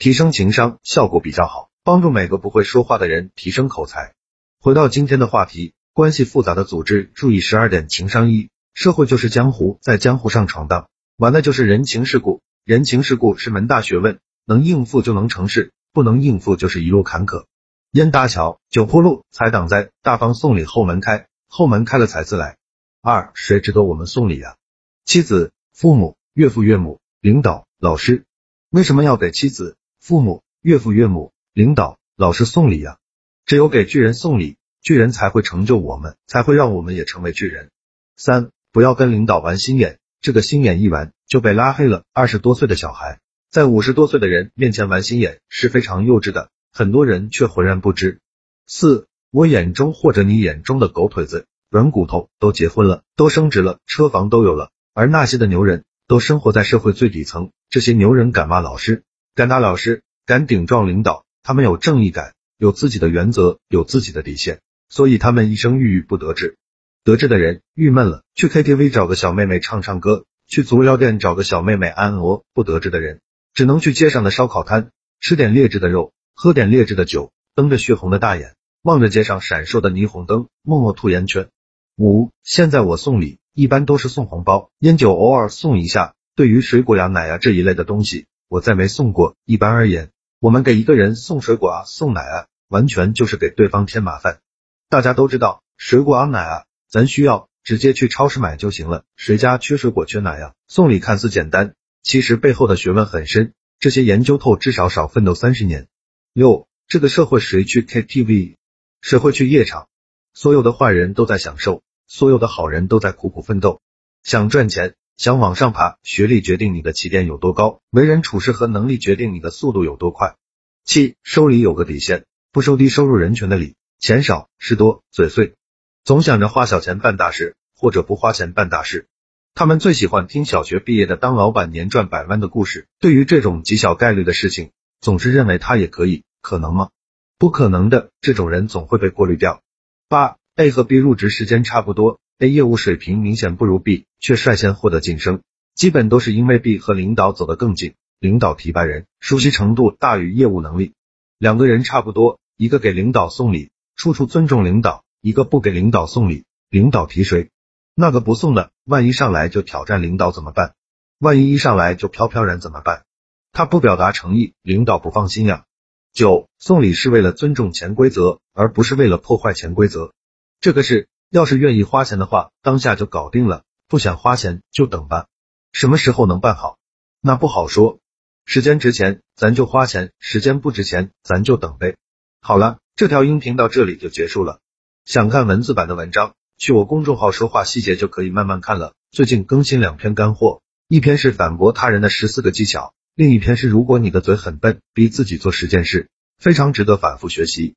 提升情商，效果比较好，帮助每个不会说话的人提升口才。回到今天的话题，关系复杂的组织，注意十二点情商一，社会就是江湖，在江湖上闯荡，玩的就是人情世故。人情世故是门大学问，能应付就能成事，不能应付就是一路坎坷。烟搭桥，酒铺路，财挡灾，大方送礼后门开，后门开了财自来。二，谁值得我们送礼啊？妻子、父母、岳父岳母、领导、老师。为什么要给妻子、父母、岳父岳母、领导、老师送礼呀？只有给巨人送礼，巨人才会成就我们，才会让我们也成为巨人。三，不要跟领导玩心眼。这个心眼一玩就被拉黑了。二十多岁的小孩在五十多岁的人面前玩心眼是非常幼稚的，很多人却浑然不知。四，我眼中或者你眼中的狗腿子、软骨头都结婚了，都升职了，车房都有了，而那些的牛人都生活在社会最底层。这些牛人敢骂老师，敢打老师，敢顶撞领导，他们有正义感，有自己的原则，有自己的底线，所以他们一生郁郁不得志。得志的人郁闷了，去 KTV 找个小妹妹唱唱歌，去足疗店找个小妹妹按按摩；不得志的人只能去街上的烧烤摊，吃点劣质的肉，喝点劣质的酒，瞪着血红的大眼，望着街上闪烁的霓虹灯，默默吐烟圈。五，现在我送礼一般都是送红包，烟酒偶尔送一下。对于水果呀、奶呀这一类的东西，我再没送过。一般而言，我们给一个人送水果啊、送奶啊，完全就是给对方添麻烦。大家都知道，水果啊、奶啊。咱需要直接去超市买就行了，谁家缺水果缺奶呀？送礼看似简单，其实背后的学问很深，这些研究透至少少奋斗三十年。六，这个社会谁去 KTV，谁会去夜场？所有的坏人都在享受，所有的好人都在苦苦奋斗。想赚钱，想往上爬，学历决定你的起点有多高，为人处事和能力决定你的速度有多快。七，收礼有个底线，不收低收入人群的礼，钱少事多嘴碎。总想着花小钱办大事，或者不花钱办大事。他们最喜欢听小学毕业的当老板年赚百万的故事。对于这种极小概率的事情，总是认为他也可以，可能吗？不可能的。这种人总会被过滤掉。八 A 和 B 入职时间差不多，A 业务水平明显不如 B，却率先获得晋升，基本都是因为 B 和领导走得更近，领导提拔人，熟悉程度大于业务能力。两个人差不多，一个给领导送礼，处处尊重领导。一个不给领导送礼，领导提谁？那个不送的，万一上来就挑战领导怎么办？万一一上来就飘飘然怎么办？他不表达诚意，领导不放心呀。九，送礼是为了尊重潜规则，而不是为了破坏潜规则。这个事，要是愿意花钱的话，当下就搞定了；不想花钱就等吧。什么时候能办好？那不好说。时间值钱，咱就花钱；时间不值钱，咱就等呗。好了，这条音频到这里就结束了。想看文字版的文章，去我公众号说话细节就可以慢慢看了。最近更新两篇干货，一篇是反驳他人的十四个技巧，另一篇是如果你的嘴很笨，逼自己做十件事，非常值得反复学习。